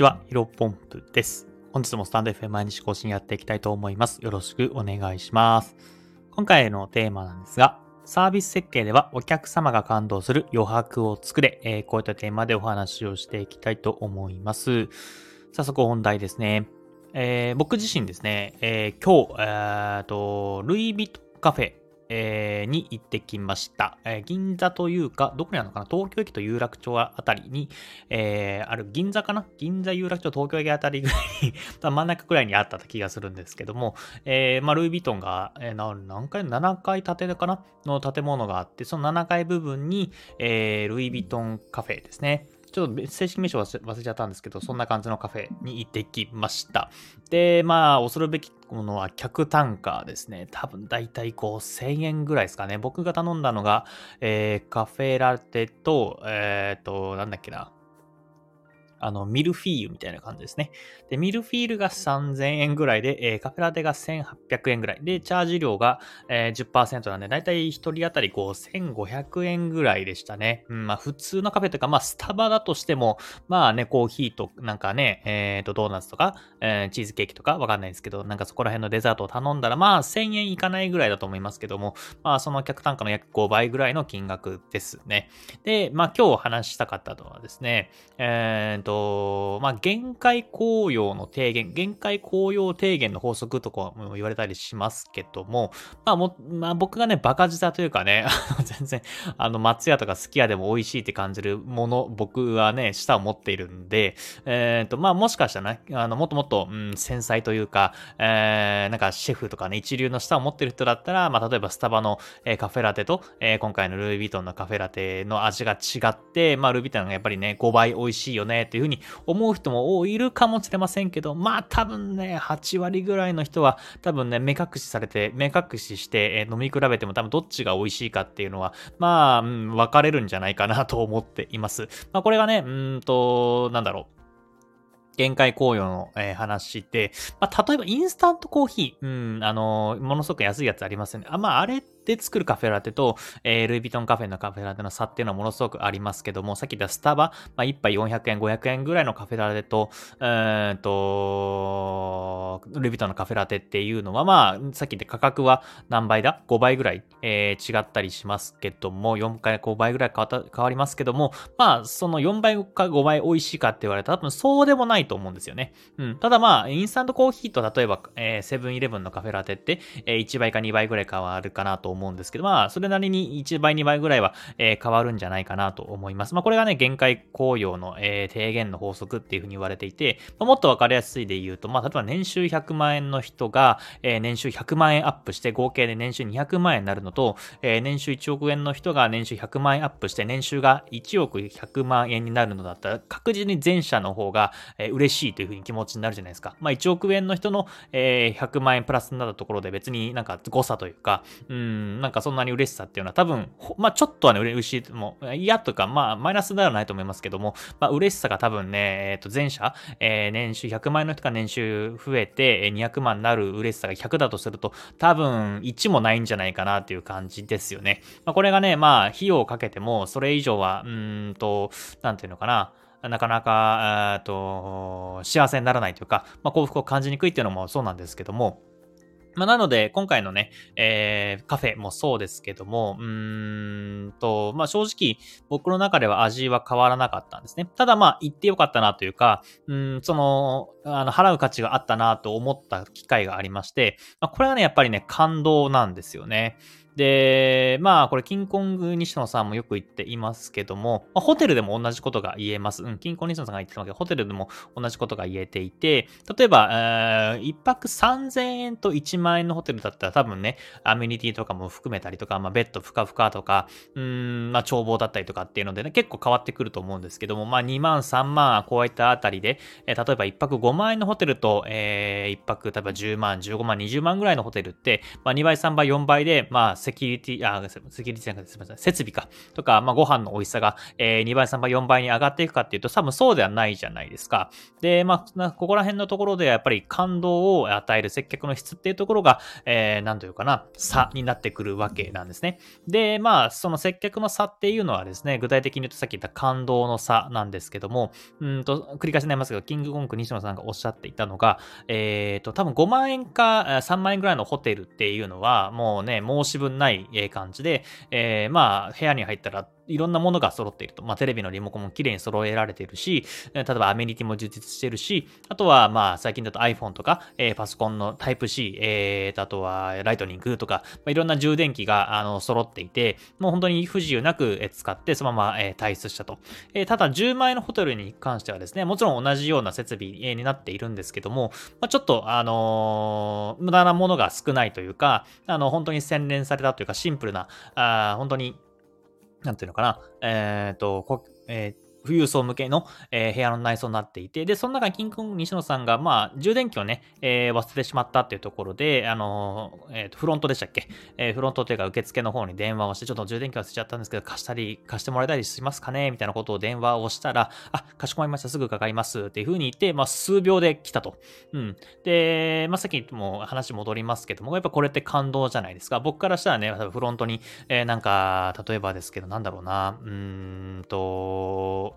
ちは、ヒロポンプです。本日もスタンド FM 毎日更新やっていきたいと思います。よろしくお願いします。今回のテーマなんですが、サービス設計ではお客様が感動する余白を作れ、えー、こういったテーマでお話をしていきたいと思います。早速本題ですね。えー、僕自身ですね、えー、今日、えーと、ルイ・ヴィトンカフェえー、に行ってきました、えー、銀座というか、どこにあるのかな？東京駅と有楽町あたりに、えー、ある銀座かな？銀座有楽町東京駅あたりぐらい真ん中くらいにあった気がするんですけども、え、まあ、ルイ・ヴィトンが、えー、何階 ?7 階建てかな？の建物があって、その7階部分に、え、ルイ・ヴィトンカフェですね。ちょっと正式名称忘れちゃったんですけど、そんな感じのカフェに行ってきました。で、まあ、恐るべきものは客単価ですね。多分だいたい5000円ぐらいですかね。僕が頼んだのが、えー、カフェラテと、えっ、ー、と、なんだっけな。あの、ミルフィーユみたいな感じですね。で、ミルフィールが3000円ぐらいで、えー、カフェラテが1800円ぐらい。で、チャージ料が、えー、10%なんで、だいたい1人当たり5500円ぐらいでしたね。うん、まあ、普通のカフェというか、まあ、スタバだとしても、まあね、コーヒーと、なんかね、えっ、ー、と、ドーナツとか、えー、チーズケーキとか、わかんないですけど、なんかそこら辺のデザートを頼んだら、まあ、1000円いかないぐらいだと思いますけども、まあ、その客単価の約5倍ぐらいの金額ですね。で、まあ、今日話したかったのはですね、えっ、ー、と、と、まあ、限界効用の低減、限界効用低減の法則とかも言われたりしますけども、まあも、まあ僕がね、バカ舌というかね、全然、あの、松屋とか好き家でも美味しいって感じるもの、僕はね、舌を持っているんで、えっ、ー、と、まあもしかしたらね、あの、もっともっと、うん、繊細というか、えー、なんかシェフとかね、一流の舌を持っている人だったら、まあ例えばスタバの、えー、カフェラテと、えー、今回のルイ・ヴィトンのカフェラテの味が違って、まあルイ・ヴィトンがやっぱりね、5倍美味しいよねっていういうふうに思う人も多いるかもしれませんけど、まあ多分ね、8割ぐらいの人は多分ね、目隠しされて、目隠しして、え飲み比べても多分どっちが美味しいかっていうのは、まあ、うん、分かれるんじゃないかなと思っています。まあこれがね、うんと、なんだろう。限界紅葉の、えー、話で、まあ、例えばインスタントコーヒー、うん、あのー、ものすごく安いやつありますよね。あ、まあ、あれで作るカフェラテと、えー、ルイ・ヴィトンカフェのカフェラテの差っていうのはものすごくありますけども、さっき言ったスタバ、まあ、1杯400円、500円ぐらいのカフェラテと、えー、と、ルイ・ヴィトンのカフェラテっていうのは、まあ、さっき言った価格は何倍だ ?5 倍ぐらい、えー、違ったりしますけども、4回5倍ぐらい変わた変わりますけども、まあ、その4倍か5倍美味しいかって言われたら多分そうでもないと思うんですよね。うん。ただまあ、インスタントコーヒーと例えば、セブンイレブンのカフェラテって、えー、1倍か2倍ぐらい変わるかなと思思うんですけど、まあ、それなりに1倍、2倍ぐらいは、え、変わるんじゃないかなと思います。まあ、これがね、限界効用の、えー、低減の法則っていうふうに言われていて、まあ、もっとわかりやすいで言うと、まあ、例えば年収100万円の人が、えー、年収100万円アップして合計で年収200万円になるのと、えー、年収1億円の人が年収100万円アップして年収が1億100万円になるのだったら、確実に前者の方が、えー、嬉しいというふうに気持ちになるじゃないですか。まあ、1億円の人の、えー、100万円プラスになったところで別になんか誤差というか、うん、なんかそんなに嬉しさっていうのは多分、まあちょっとはね、嬉しい、もう嫌とか、まあマイナスではないと思いますけども、まあ嬉しさが多分ね、えっ、ー、と前者、えー、年収100万円の人が年収増えて200万になる嬉しさが100だとすると、多分1もないんじゃないかなっていう感じですよね。まあこれがね、まあ費用をかけても、それ以上は、うんと、なんていうのかな、なかなか、えっと、幸せにならないというか、まあ、幸福を感じにくいっていうのもそうなんですけども、まあ、なので、今回のね、えー、カフェもそうですけども、うーんと、まあ、正直、僕の中では味は変わらなかったんですね。ただ、まあ、行ってよかったなというか、うん、その、あの、払う価値があったなと思った機会がありまして、まあ、これはね、やっぱりね、感動なんですよね。で、まあ、これ、キンコング西野さんもよく言っていますけども、まあ、ホテルでも同じことが言えます。うん、キンコング西野さんが言ってたわけど、ホテルでも同じことが言えていて、例えば、えー、1泊3000円と1万円のホテルだったら多分ね、アメニティとかも含めたりとか、まあ、ベッドふかふかとか、うん、まあ、眺望だったりとかっていうのでね、結構変わってくると思うんですけども、まあ、2万、3万、こういったあたりで、えー、例えば1泊5万円のホテルと、えー、1泊、例えば10万、15万、20万ぐらいのホテルって、まあ、2倍、3倍、4倍で、まあ、セキュリティ、あ、セキュリティじゃなくてすみません、設備か、とか、まあ、ご飯の美味しさが、えー、2倍、3倍、4倍に上がっていくかっていうと、多分そうではないじゃないですか。で、まあ、ここら辺のところでやっぱり感動を与える接客の質っていうところが、えー、なんというかな、差になってくるわけなんですね。で、まあ、その接客の差っていうのはですね、具体的に言うとさっき言った感動の差なんですけども、うんと、繰り返しになりますけど、キングコング西野さんがおっしゃっていたのが、えっ、ー、と、多分5万円か3万円ぐらいのホテルっていうのは、もうね、申し分ない感じで、えー、まあ、部屋に入ったらいろんなものが揃っていると。まあ、テレビのリモコンも綺麗に揃えられているし、例えばアメニティも充実しているし、あとは、まあ、最近だと iPhone とか、えー、パソコンのタイプ C、えー、あとはライトニングとか、まあ、いろんな充電器が、あの、揃っていて、もう本当に不自由なく使って、そのまま、えー、退出したと。えー、ただ、10万円のホテルに関してはですね、もちろん同じような設備になっているんですけども、まあ、ちょっと、あのー、無駄なものが少ないというか、あの、本当に洗練されたというか、シンプルな、あ本当になんていうのかな、えっ、ー、と、こえー富裕層向けの、えー、部屋の内装になっていて、で、その中にキング西野さんが、まあ、充電器をね、えー、忘れてしまったっていうところで、あのー、えー、と、フロントでしたっけ、え、フロントというか受付の方に電話をして、ちょっと充電器忘れちゃったんですけど、貸したり、貸してもらえたりしますかね？みたいなことを電話をしたら、あ、かしこまりました、すぐかかりますっていう風に言って、まあ、数秒で来たと。うん。で、まあ、さっきも話戻りますけども、やっぱこれって感動じゃないですか。僕からしたらね、フロントに、え、なんか、例えばですけど、なんだろうな、うーんと、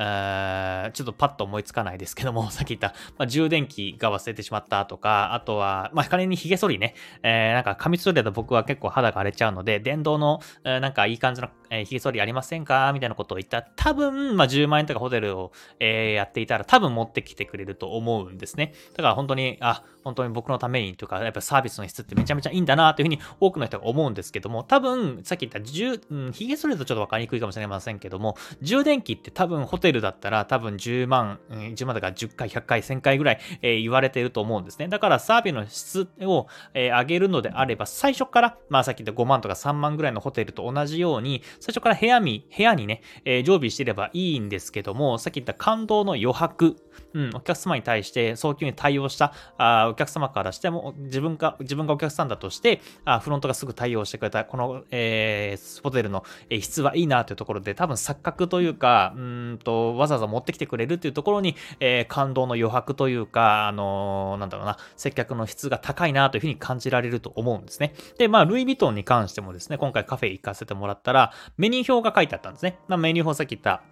ちょっとパッと思いつかないですけども、さっき言った、まあ、充電器が忘れてしまったとか、あとは、まあ、仮に髭剃りね、えー、なんか髪剃りだと僕は結構肌が荒れちゃうので、電動の、えー、なんかいい感じの、えー、髭剃りありませんか？みたいなことを言ったら、多分、まあ、10万円とかホテルを、えー、やっていたら、多分持ってきてくれると思うんですね。だから本当に、あ、本当に僕のためにとか、やっぱサービスの質ってめちゃめちゃいいんだなというふうに多くの人が思うんですけども、多分、さっき言った10、うん、髭剃りだとちょっとわかりにくいかもしれませんけども、充電器って多分ホテルルだったら多分10万、1万だから10回、100回、1000回ぐらい、えー、言われてると思うんですね。だからサービスの質を、えー、上げるのであれば、最初から、まあさっき言った5万とか3万ぐらいのホテルと同じように、最初から部屋に、部屋にね、えー、常備してればいいんですけども、さっき言った感動の余白、うん、お客様に対して早急に対応したあお客様からしても、自分が、自分がお客さんだとして、あフロントがすぐ対応してくれた、この、えー、ホテルの質はいいなというところで、多分錯覚というか、うんと、わざわざ持ってきてくれるっていうところに、えー、感動の余白というか、あのー、なんだろうな、接客の質が高いなというふうに感じられると思うんですね。で、まあ、ルイ・ヴィトンに関してもですね、今回カフェ行かせてもらったら、メニュー表が書いてあったんですね。まあ、メニュー表さっき言った、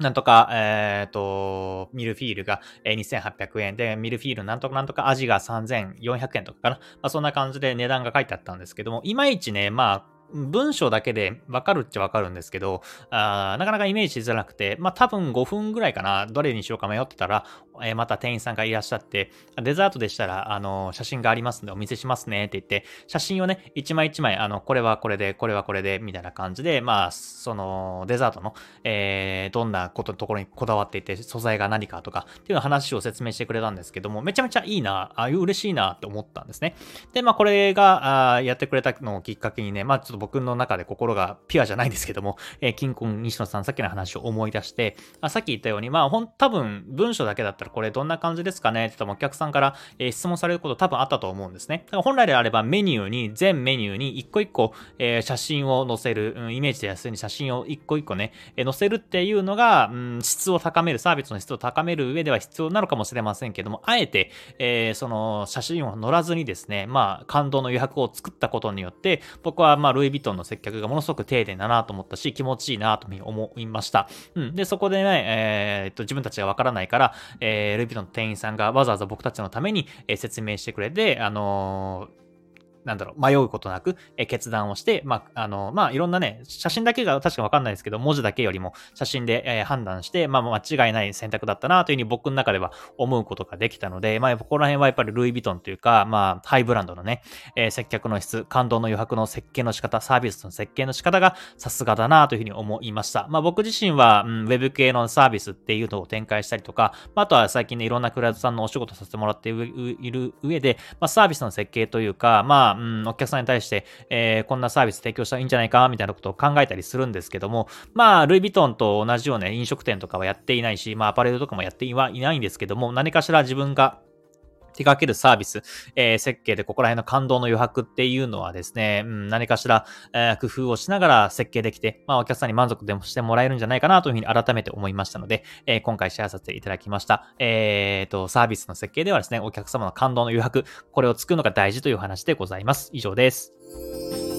なんとか、えっ、ー、と、ミルフィールが2800円で、ミルフィールなんとかなんとか味が3400円とかかな。まあ、そんな感じで値段が書いてあったんですけども、いまいちね、まあ、文章だけでわかるっちゃわかるんですけど、あなかなかイメージしづらくて、まあ多分5分ぐらいかな、どれにしようか迷ってたら、え、また店員さんがいらっしゃって、デザートでしたら、あの、写真がありますんでお見せしますねって言って、写真をね、一枚一枚、あの、これはこれで、これはこれで、みたいな感じで、まあ、その、デザートの、えー、どんなことのところにこだわっていて、素材が何かとか、っていう話を説明してくれたんですけども、めちゃめちゃいいな、ああいう嬉しいなって思ったんですね。で、まあ、これが、あやってくれたのをきっかけにね、まあ、ちょっと僕の中で心がピュアじゃないですけども、えー、金婚西野さん、さっきの話を思い出して、あさっき言ったように、まあ、ほん、多分、文章だけだったらこれどんな感じですかね？って言ったらお客さんから、え、質問されること多分あったと思うんですね。だから本来であればメニューに、全メニューに一個一個、え、写真を載せる、うん、イメージで安いに写真を一個一個ね、え、載せるっていうのが、うん、質を高める、サービスの質を高める上では必要なのかもしれませんけども、あえて、え、その写真を載らずにですね、まあ、感動の余白を作ったことによって、僕はまあ、ルイ・ヴィトンの接客がものすごく丁寧だなと思ったし、気持ちいいなと思いました。うん。で、そこでね、えー、っと、自分たちがわからないから、え、ルイ・ヴィトの店員さんがわざわざ僕たちのために、え説明してくれて、あのーなんだろう、迷うことなく、え決断をして、まあ、あの、まあ、いろんなね、写真だけが確かわかんないですけど、文字だけよりも写真で、え判断して、まあ、間違いない選択だったなというふうに僕の中では思うことができたので、まあ、ここら辺はやっぱりルイ・ヴィトンというか、まあ、ハイブランドのね、えー、接客の質、感動の余白の設計の仕方、サービスの設計の仕方がさすがだなというふうに思いました。まあ、僕自身は、うん、ウェブ系のサービスっていうのを展開したりとか、まあ、あとは最近ね、いろんなクライアントさんのお仕事させてもらっている上で、まあ、サービスの設計というか、まあ、うん、お客さんに対して、えー、こんなサービス提供したらいいんじゃないか、みたいなことを考えたりするんですけども、まあ、ルイ・ヴィトンと同じような飲食店とかはやっていないし、まあ、アパレルとかもやってはいないんですけども、何かしら自分が手掛けるサービス、えー、設計でここら辺の感動の余白っていうのはですね、うん、何かしら、えー、工夫をしながら設計できて、まあ、お客さんに満足でもしてもらえるんじゃないかなというふうに改めて思いましたので、えー、今回シェアさせていただきました。えー、と、サービスの設計ではですね、お客様の感動の余白、これを作るのが大事という話でございます。以上です。